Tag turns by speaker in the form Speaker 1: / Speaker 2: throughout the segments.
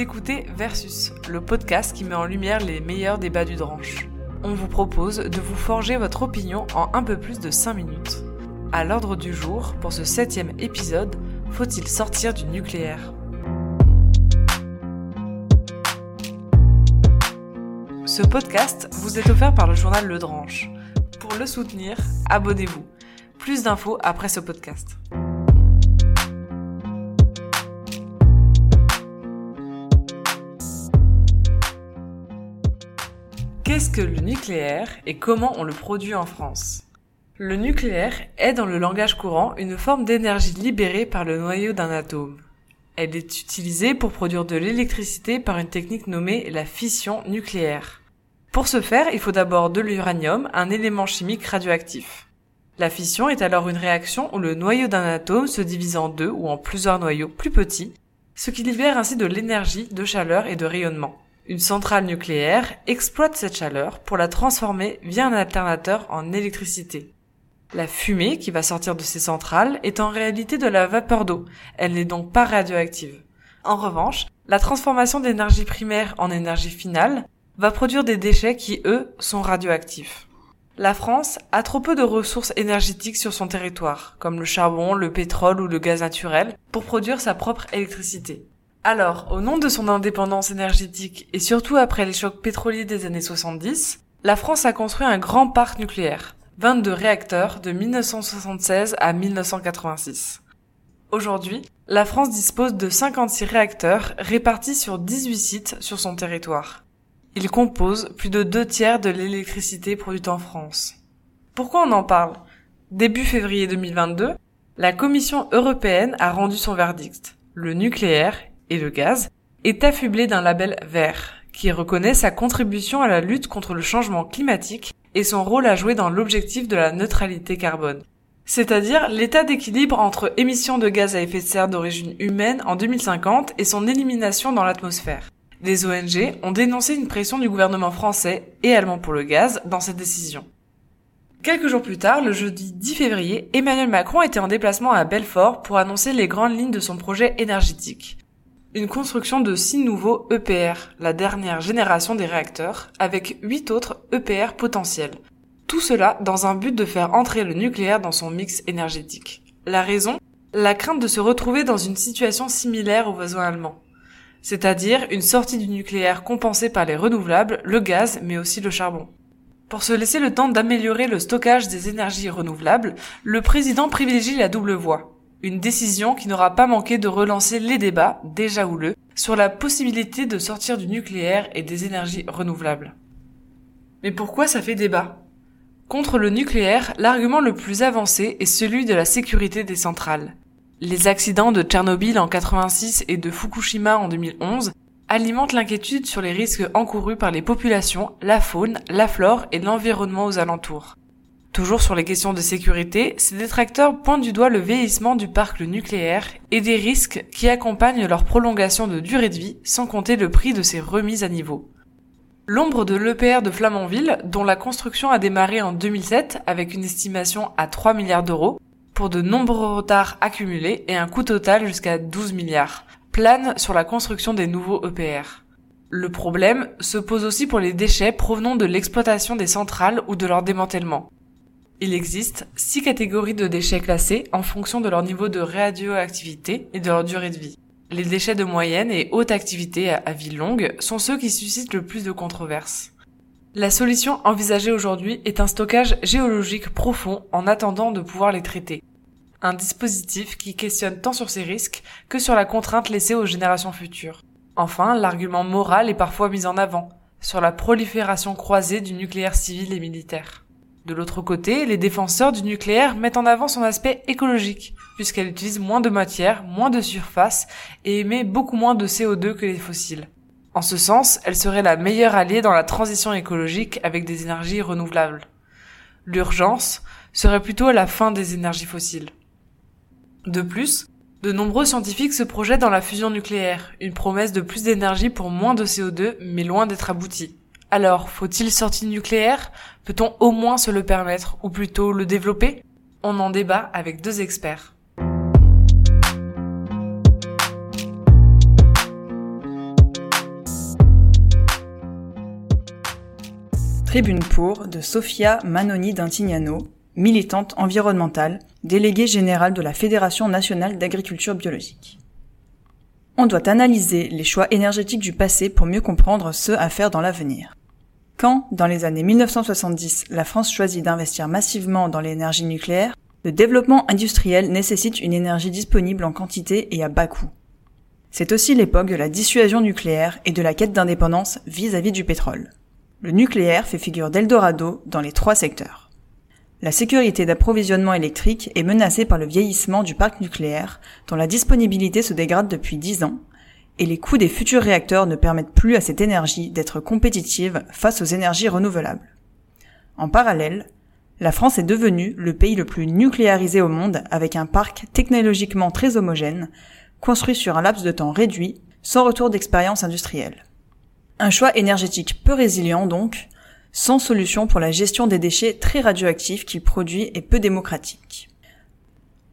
Speaker 1: Écoutez Versus, le podcast qui met en lumière les meilleurs débats du dranche. On vous propose de vous forger votre opinion en un peu plus de 5 minutes. À l'ordre du jour, pour ce septième épisode, faut-il sortir du nucléaire? Ce podcast vous est offert par le journal Le Dranche. Pour le soutenir, abonnez-vous. Plus d'infos après ce podcast. Qu'est-ce que le nucléaire et comment on le produit en France? Le nucléaire est dans le langage courant une forme d'énergie libérée par le noyau d'un atome. Elle est utilisée pour produire de l'électricité par une technique nommée la fission nucléaire. Pour ce faire, il faut d'abord de l'uranium, un élément chimique radioactif. La fission est alors une réaction où le noyau d'un atome se divise en deux ou en plusieurs noyaux plus petits, ce qui libère ainsi de l'énergie, de chaleur et de rayonnement. Une centrale nucléaire exploite cette chaleur pour la transformer via un alternateur en électricité. La fumée qui va sortir de ces centrales est en réalité de la vapeur d'eau, elle n'est donc pas radioactive. En revanche, la transformation d'énergie primaire en énergie finale va produire des déchets qui, eux, sont radioactifs. La France a trop peu de ressources énergétiques sur son territoire, comme le charbon, le pétrole ou le gaz naturel, pour produire sa propre électricité. Alors, au nom de son indépendance énergétique et surtout après les chocs pétroliers des années 70, la France a construit un grand parc nucléaire, 22 réacteurs de 1976 à 1986. Aujourd'hui, la France dispose de 56 réacteurs répartis sur 18 sites sur son territoire. Ils composent plus de deux tiers de l'électricité produite en France. Pourquoi on en parle? Début février 2022, la Commission européenne a rendu son verdict. Le nucléaire et le gaz, est affublé d'un label vert, qui reconnaît sa contribution à la lutte contre le changement climatique et son rôle à jouer dans l'objectif de la neutralité carbone. C'est-à-dire l'état d'équilibre entre émissions de gaz à effet de serre d'origine humaine en 2050 et son élimination dans l'atmosphère. Les ONG ont dénoncé une pression du gouvernement français et allemand pour le gaz dans cette décision. Quelques jours plus tard, le jeudi 10 février, Emmanuel Macron était en déplacement à Belfort pour annoncer les grandes lignes de son projet énergétique une construction de six nouveaux EPR, la dernière génération des réacteurs, avec huit autres EPR potentiels. Tout cela dans un but de faire entrer le nucléaire dans son mix énergétique. La raison? La crainte de se retrouver dans une situation similaire aux voisins allemands. C'est-à-dire une sortie du nucléaire compensée par les renouvelables, le gaz, mais aussi le charbon. Pour se laisser le temps d'améliorer le stockage des énergies renouvelables, le président privilégie la double voie. Une décision qui n'aura pas manqué de relancer les débats, déjà houleux, sur la possibilité de sortir du nucléaire et des énergies renouvelables. Mais pourquoi ça fait débat? Contre le nucléaire, l'argument le plus avancé est celui de la sécurité des centrales. Les accidents de Tchernobyl en 86 et de Fukushima en 2011 alimentent l'inquiétude sur les risques encourus par les populations, la faune, la flore et l'environnement aux alentours. Toujours sur les questions de sécurité, ces détracteurs pointent du doigt le vieillissement du parc nucléaire et des risques qui accompagnent leur prolongation de durée de vie, sans compter le prix de ces remises à niveau. L'ombre de l'EPR de Flamanville, dont la construction a démarré en 2007 avec une estimation à 3 milliards d'euros, pour de nombreux retards accumulés et un coût total jusqu'à 12 milliards, plane sur la construction des nouveaux EPR. Le problème se pose aussi pour les déchets provenant de l'exploitation des centrales ou de leur démantèlement. Il existe six catégories de déchets classés en fonction de leur niveau de radioactivité et de leur durée de vie. Les déchets de moyenne et haute activité à vie longue sont ceux qui suscitent le plus de controverses. La solution envisagée aujourd'hui est un stockage géologique profond en attendant de pouvoir les traiter. Un dispositif qui questionne tant sur ses risques que sur la contrainte laissée aux générations futures. Enfin, l'argument moral est parfois mis en avant, sur la prolifération croisée du nucléaire civil et militaire. De l'autre côté, les défenseurs du nucléaire mettent en avant son aspect écologique, puisqu'elle utilise moins de matière, moins de surface et émet beaucoup moins de CO2 que les fossiles. En ce sens, elle serait la meilleure alliée dans la transition écologique avec des énergies renouvelables. L'urgence serait plutôt la fin des énergies fossiles. De plus, de nombreux scientifiques se projettent dans la fusion nucléaire, une promesse de plus d'énergie pour moins de CO2 mais loin d'être aboutie. Alors, faut-il sortie nucléaire? Peut-on au moins se le permettre, ou plutôt le développer? On en débat avec deux experts.
Speaker 2: Tribune pour de Sofia Manoni d'Intignano, militante environnementale, déléguée générale de la Fédération nationale d'agriculture biologique. On doit analyser les choix énergétiques du passé pour mieux comprendre ceux à faire dans l'avenir. Quand, dans les années 1970, la France choisit d'investir massivement dans l'énergie nucléaire, le développement industriel nécessite une énergie disponible en quantité et à bas coût. C'est aussi l'époque de la dissuasion nucléaire et de la quête d'indépendance vis-à-vis du pétrole. Le nucléaire fait figure d'Eldorado dans les trois secteurs. La sécurité d'approvisionnement électrique est menacée par le vieillissement du parc nucléaire, dont la disponibilité se dégrade depuis 10 ans, et les coûts des futurs réacteurs ne permettent plus à cette énergie d'être compétitive face aux énergies renouvelables. En parallèle, la France est devenue le pays le plus nucléarisé au monde avec un parc technologiquement très homogène, construit sur un laps de temps réduit, sans retour d'expérience industrielle. Un choix énergétique peu résilient donc, sans solution pour la gestion des déchets très radioactifs qu'il produit et peu démocratique.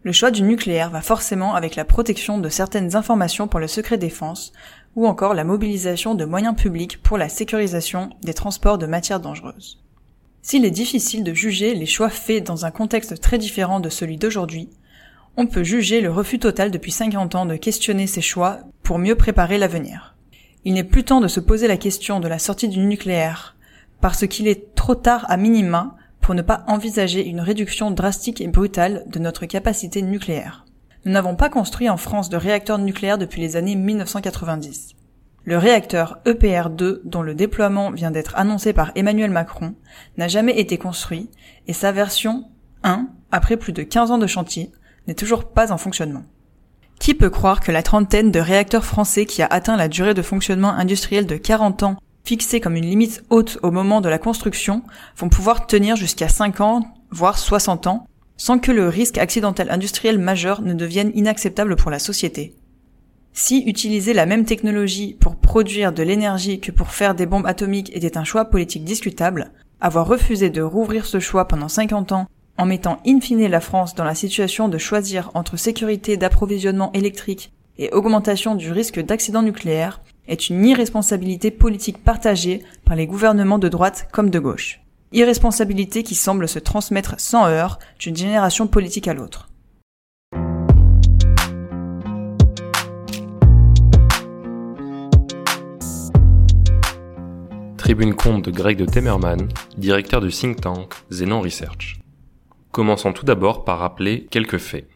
Speaker 2: Le choix du nucléaire va forcément avec la protection de certaines informations pour le secret défense ou encore la mobilisation de moyens publics pour la sécurisation des transports de matières dangereuses. S'il est difficile de juger les choix faits dans un contexte très différent de celui d'aujourd'hui, on peut juger le refus total depuis 50 ans de questionner ces choix pour mieux préparer l'avenir. Il n'est plus temps de se poser la question de la sortie du nucléaire, parce qu'il est trop tard à minima pour ne pas envisager une réduction drastique et brutale de notre capacité nucléaire. Nous n'avons pas construit en France de réacteurs nucléaires depuis les années 1990. Le réacteur EPR2, dont le déploiement vient d'être annoncé par Emmanuel Macron, n'a jamais été construit et sa version 1, après plus de 15 ans de chantier, n'est toujours pas en fonctionnement. Qui peut croire que la trentaine de réacteurs français qui a atteint la durée de fonctionnement industriel de 40 ans, fixée comme une limite haute au moment de la construction, vont pouvoir tenir jusqu'à 5 ans, voire 60 ans, sans que le risque accidentel industriel majeur ne devienne inacceptable pour la société. Si utiliser la même technologie pour produire de l'énergie que pour faire des bombes atomiques était un choix politique discutable, avoir refusé de rouvrir ce choix pendant 50 ans en mettant in fine la France dans la situation de choisir entre sécurité d'approvisionnement électrique et augmentation du risque d'accident nucléaire, est une irresponsabilité politique partagée par les gouvernements de droite comme de gauche. Irresponsabilité qui semble se transmettre sans heurts d'une génération politique à l'autre.
Speaker 3: Tribune compte de Greg de Temerman, directeur du think tank Zenon Research. Commençons tout d'abord par rappeler quelques faits.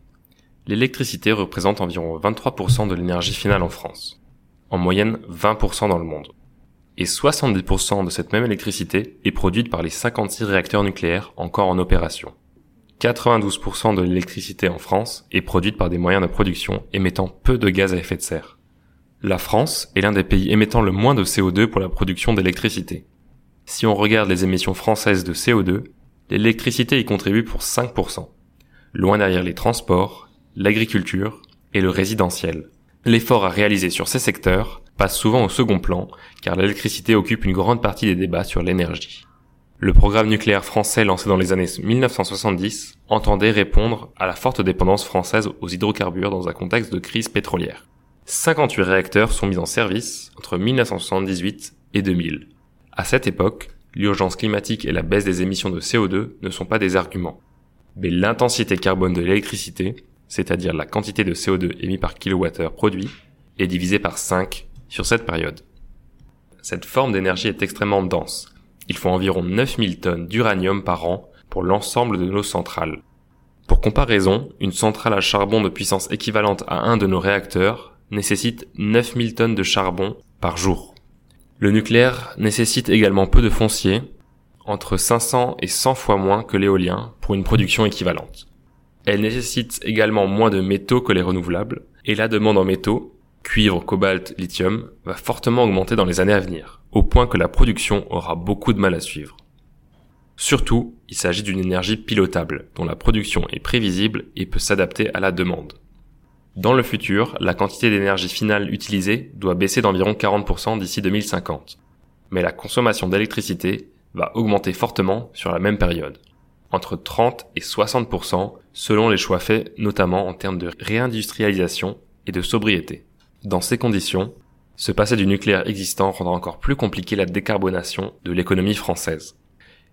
Speaker 3: L'électricité représente environ 23% de l'énergie finale en France, en moyenne 20% dans le monde. Et 70% de cette même électricité est produite par les 56 réacteurs nucléaires encore en opération. 92% de l'électricité en France est produite par des moyens de production émettant peu de gaz à effet de serre. La France est l'un des pays émettant le moins de CO2 pour la production d'électricité. Si on regarde les émissions françaises de CO2, l'électricité y contribue pour 5%, loin derrière les transports, l'agriculture et le résidentiel. L'effort à réaliser sur ces secteurs passe souvent au second plan, car l'électricité occupe une grande partie des débats sur l'énergie. Le programme nucléaire français lancé dans les années 1970 entendait répondre à la forte dépendance française aux hydrocarbures dans un contexte de crise pétrolière. 58 réacteurs sont mis en service entre 1978 et 2000. À cette époque, l'urgence climatique et la baisse des émissions de CO2 ne sont pas des arguments. Mais l'intensité carbone de l'électricité, c'est-à-dire la quantité de CO2 émis par kilowattheure produit, est divisée par 5 sur cette période. Cette forme d'énergie est extrêmement dense. Il faut environ 9000 tonnes d'uranium par an pour l'ensemble de nos centrales. Pour comparaison, une centrale à charbon de puissance équivalente à un de nos réacteurs nécessite 9000 tonnes de charbon par jour. Le nucléaire nécessite également peu de foncier, entre 500 et 100 fois moins que l'éolien pour une production équivalente. Elle nécessite également moins de métaux que les renouvelables, et la demande en métaux, cuivre, cobalt, lithium, va fortement augmenter dans les années à venir, au point que la production aura beaucoup de mal à suivre. Surtout, il s'agit d'une énergie pilotable, dont la production est prévisible et peut s'adapter à la demande. Dans le futur, la quantité d'énergie finale utilisée doit baisser d'environ 40% d'ici 2050. Mais la consommation d'électricité va augmenter fortement sur la même période. Entre 30 et 60% selon les choix faits notamment en termes de réindustrialisation et de sobriété. Dans ces conditions, se passer du nucléaire existant rendra encore plus compliqué la décarbonation de l'économie française.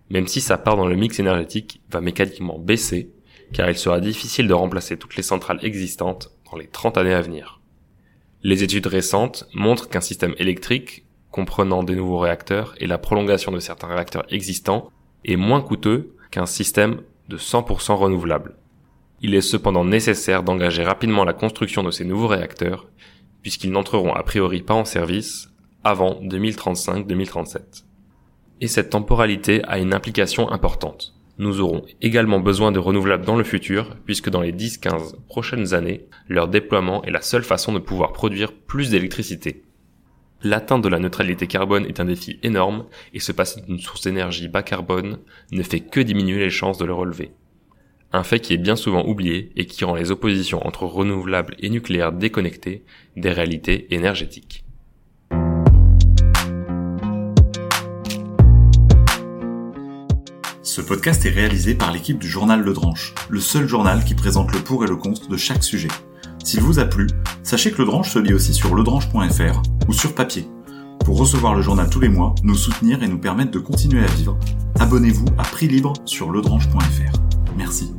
Speaker 3: même si sa part dans le mix énergétique va mécaniquement baisser, car il sera difficile de remplacer toutes les centrales existantes dans les 30 années à venir. Les études récentes montrent qu'un système électrique, comprenant des nouveaux réacteurs et la prolongation de certains réacteurs existants, est moins coûteux qu'un système de 100% renouvelable. Il est cependant nécessaire d'engager rapidement la construction de ces nouveaux réacteurs, puisqu'ils n'entreront a priori pas en service avant 2035-2037. Et cette temporalité a une implication importante. Nous aurons également besoin de renouvelables dans le futur, puisque dans les 10-15 prochaines années, leur déploiement est la seule façon de pouvoir produire plus d'électricité. L'atteinte de la neutralité carbone est un défi énorme, et se passer d'une source d'énergie bas carbone ne fait que diminuer les chances de le relever. Un fait qui est bien souvent oublié et qui rend les oppositions entre renouvelables et nucléaire déconnectées des réalités énergétiques.
Speaker 4: Ce podcast est réalisé par l'équipe du journal Le Dranche, le seul journal qui présente le pour et le contre de chaque sujet. S'il vous a plu, sachez que Le Dranche se lit aussi sur ledranche.fr ou sur papier. Pour recevoir le journal tous les mois, nous soutenir et nous permettre de continuer à vivre, abonnez-vous à prix libre sur ledranche.fr. Merci.